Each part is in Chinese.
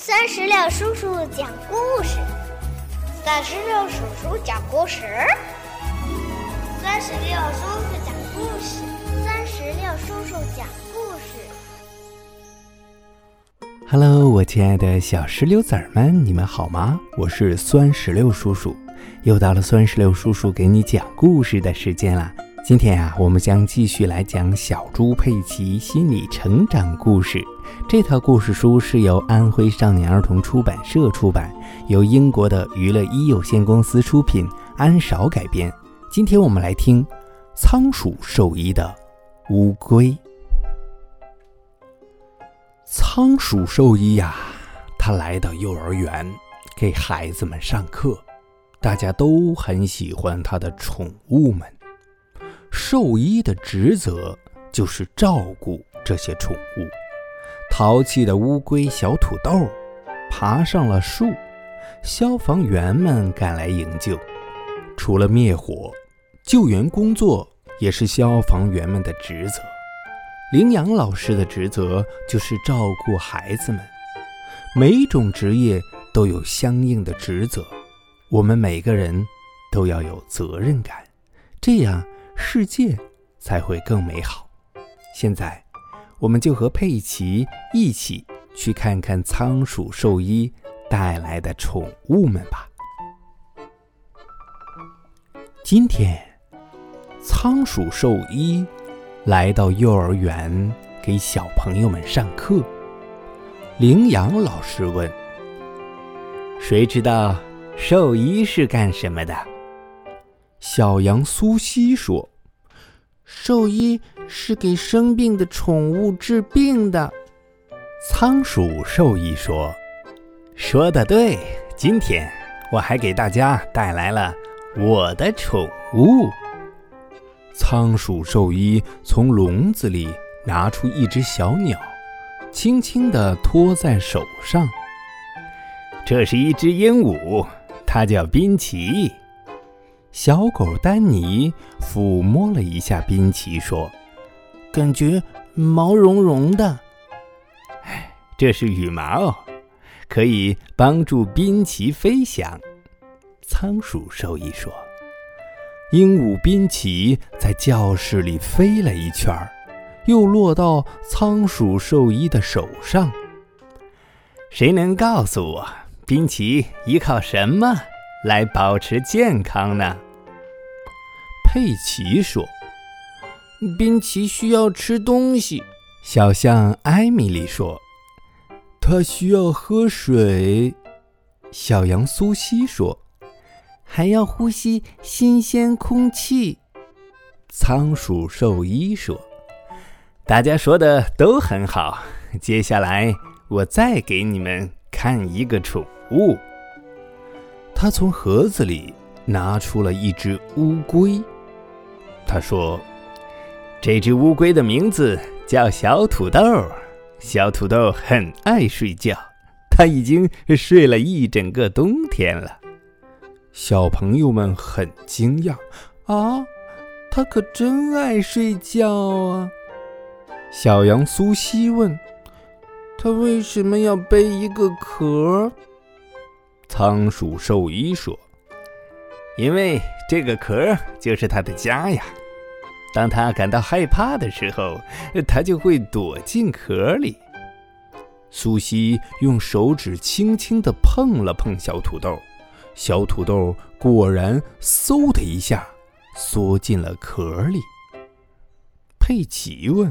三十六叔叔讲故事，三十六叔叔讲故事，三十六叔叔讲故事，三十六叔叔讲故事。Hello，我亲爱的小石榴籽儿们，你们好吗？我是酸石榴叔叔，又到了酸石榴叔叔给你讲故事的时间啦。今天啊，我们将继续来讲小猪佩奇心理成长故事。这套故事书是由安徽少年儿童出版社出版，由英国的娱乐一有限公司出品，安少改编。今天我们来听仓鼠兽医的乌龟。仓鼠兽医呀，他来到幼儿园给孩子们上课，大家都很喜欢他的宠物们。兽医的职责就是照顾这些宠物。淘气的乌龟小土豆爬上了树，消防员们赶来营救。除了灭火，救援工作也是消防员们的职责。羚羊老师的职责就是照顾孩子们。每种职业都有相应的职责，我们每个人都要有责任感，这样。世界才会更美好。现在，我们就和佩奇一起去看看仓鼠兽医带来的宠物们吧。今天，仓鼠兽医来到幼儿园给小朋友们上课。羚羊老师问：“谁知道兽医是干什么的？”小羊苏西说：“兽医是给生病的宠物治病的。”仓鼠兽医说：“说的对，今天我还给大家带来了我的宠物。”仓鼠兽医从笼子里拿出一只小鸟，轻轻地托在手上。这是一只鹦鹉，它叫滨奇。小狗丹尼抚摸了一下滨奇，说：“感觉毛茸茸的。哎，这是羽毛，可以帮助滨奇飞翔。”仓鼠兽医说：“鹦鹉滨奇在教室里飞了一圈儿，又落到仓鼠兽医的手上。谁能告诉我，滨奇依靠什么？”来保持健康呢？佩奇说：“宾奇需要吃东西。”小象艾米丽说：“它需要喝水。”小羊苏西说：“还要呼吸新鲜空气。”仓鼠兽医说：“大家说的都很好。接下来我再给你们看一个宠物。”他从盒子里拿出了一只乌龟。他说：“这只乌龟的名字叫小土豆。小土豆很爱睡觉，它已经睡了一整个冬天了。”小朋友们很惊讶：“啊，它可真爱睡觉啊！”小羊苏西问：“它为什么要背一个壳？”仓鼠兽医说：“因为这个壳就是它的家呀。当它感到害怕的时候，它就会躲进壳里。”苏西用手指轻轻地碰了碰小土豆，小土豆果然嗖的一下缩进了壳里。佩奇问：“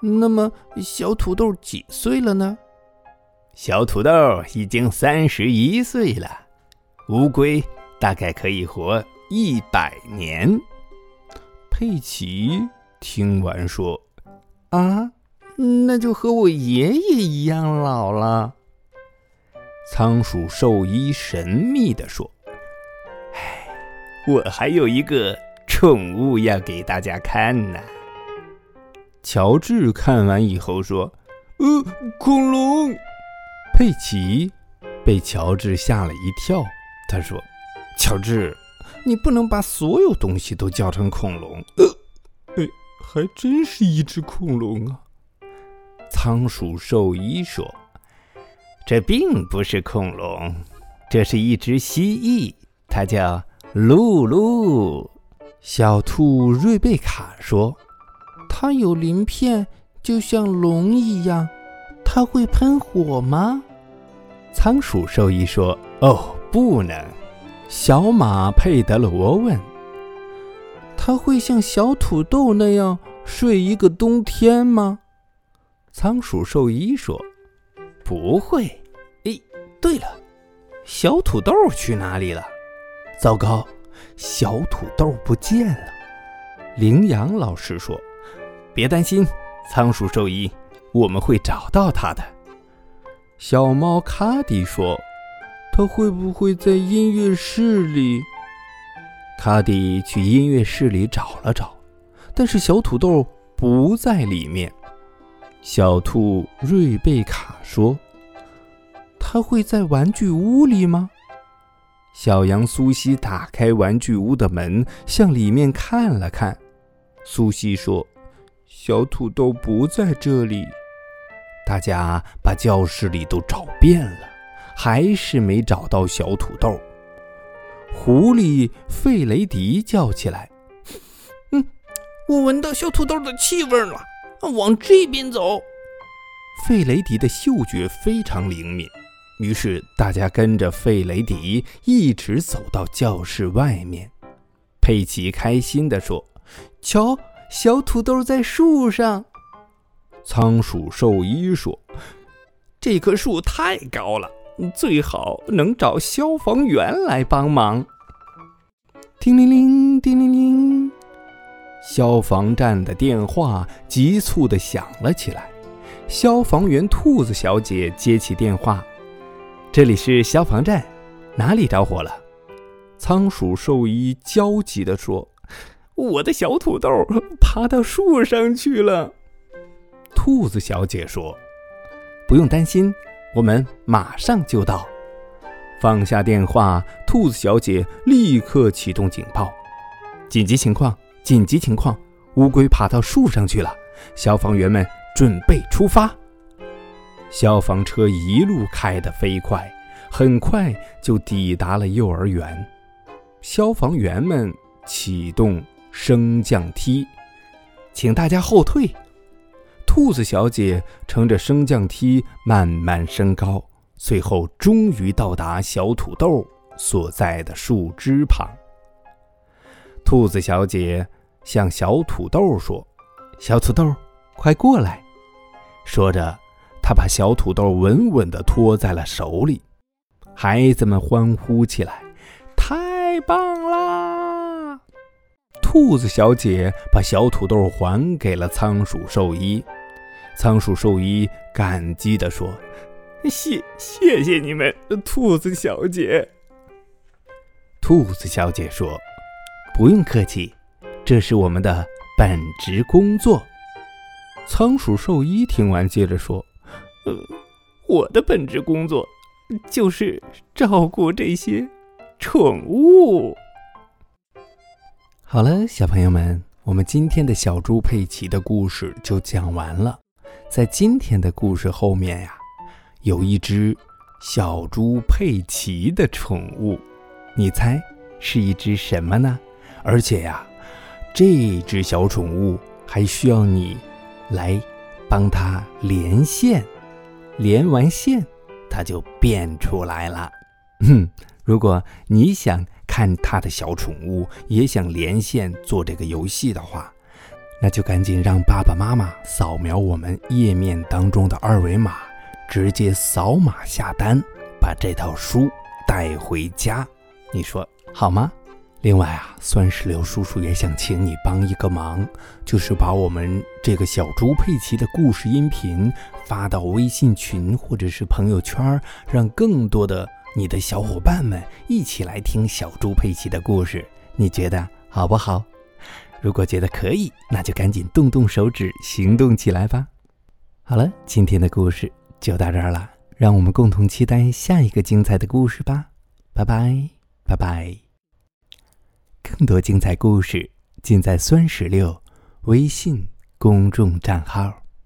那么小土豆几岁了呢？”小土豆已经三十一岁了，乌龟大概可以活一百年。佩奇听完说：“啊，那就和我爷爷一样老了。”仓鼠兽医神秘地说：“哎，我还有一个宠物要给大家看呢。”乔治看完以后说：“呃，恐龙。”佩奇被乔治吓了一跳。他说：“乔治，你不能把所有东西都叫成恐龙。”呃，哎，还真是一只恐龙啊！仓鼠兽医说：“这并不是恐龙，这是一只蜥蜴，它叫露露。小兔瑞贝卡说：“它有鳞片，就像龙一样。它会喷火吗？”仓鼠兽医说：“哦，不能。”小马佩德罗问：“它会像小土豆那样睡一个冬天吗？”仓鼠兽医说：“不会。”哎，对了，小土豆去哪里了？糟糕！小土豆不见了，羚羊老师说：“别担心，仓鼠兽医，我们会找到它的。”小猫卡迪说：“它会不会在音乐室里？”卡迪去音乐室里找了找，但是小土豆不在里面。小兔瑞贝卡说：“它会在玩具屋里吗？”小羊苏西打开玩具屋的门，向里面看了看。苏西说：“小土豆不在这里。”大家把教室里都找遍了，还是没找到小土豆。狐狸费雷迪叫起来：“嗯，我闻到小土豆的气味了，往这边走。”费雷迪的嗅觉非常灵敏。于是大家跟着费雷迪一直走到教室外面。佩奇开心地说：“瞧，小土豆在树上。”仓鼠兽医说：“这棵树太高了，最好能找消防员来帮忙。”叮铃铃，叮铃铃，消防站的电话急促地响了起来。消防员兔子小姐接起电话。这里是消防站，哪里着火了？仓鼠兽医焦急地说：“我的小土豆爬到树上去了。”兔子小姐说：“不用担心，我们马上就到。”放下电话，兔子小姐立刻启动警报：“紧急情况！紧急情况！乌龟爬到树上去了！消防员们准备出发！”消防车一路开得飞快，很快就抵达了幼儿园。消防员们启动升降梯，请大家后退。兔子小姐乘着升降梯慢慢升高，最后终于到达小土豆所在的树枝旁。兔子小姐向小土豆说：“小土豆，快过来！”说着。她把小土豆稳稳地托在了手里，孩子们欢呼起来：“太棒啦！”兔子小姐把小土豆还给了仓鼠兽医，仓鼠兽医感激地说：“谢谢谢你们，兔子小姐。”兔子小姐说：“不用客气，这是我们的本职工作。”仓鼠兽医听完，接着说。呃，我的本职工作就是照顾这些宠物。好了，小朋友们，我们今天的小猪佩奇的故事就讲完了。在今天的故事后面呀，有一只小猪佩奇的宠物，你猜是一只什么呢？而且呀，这只小宠物还需要你来帮它连线。连完线，它就变出来了。哼，如果你想看它的小宠物，也想连线做这个游戏的话，那就赶紧让爸爸妈妈扫描我们页面当中的二维码，直接扫码下单，把这套书带回家。你说好吗？另外啊，酸石榴叔叔也想请你帮一个忙，就是把我们这个小猪佩奇的故事音频发到微信群或者是朋友圈，让更多的你的小伙伴们一起来听小猪佩奇的故事。你觉得好不好？如果觉得可以，那就赶紧动动手指行动起来吧。好了，今天的故事就到这儿了，让我们共同期待下一个精彩的故事吧。拜拜，拜拜。更多精彩故事尽在酸石榴微信公众账号。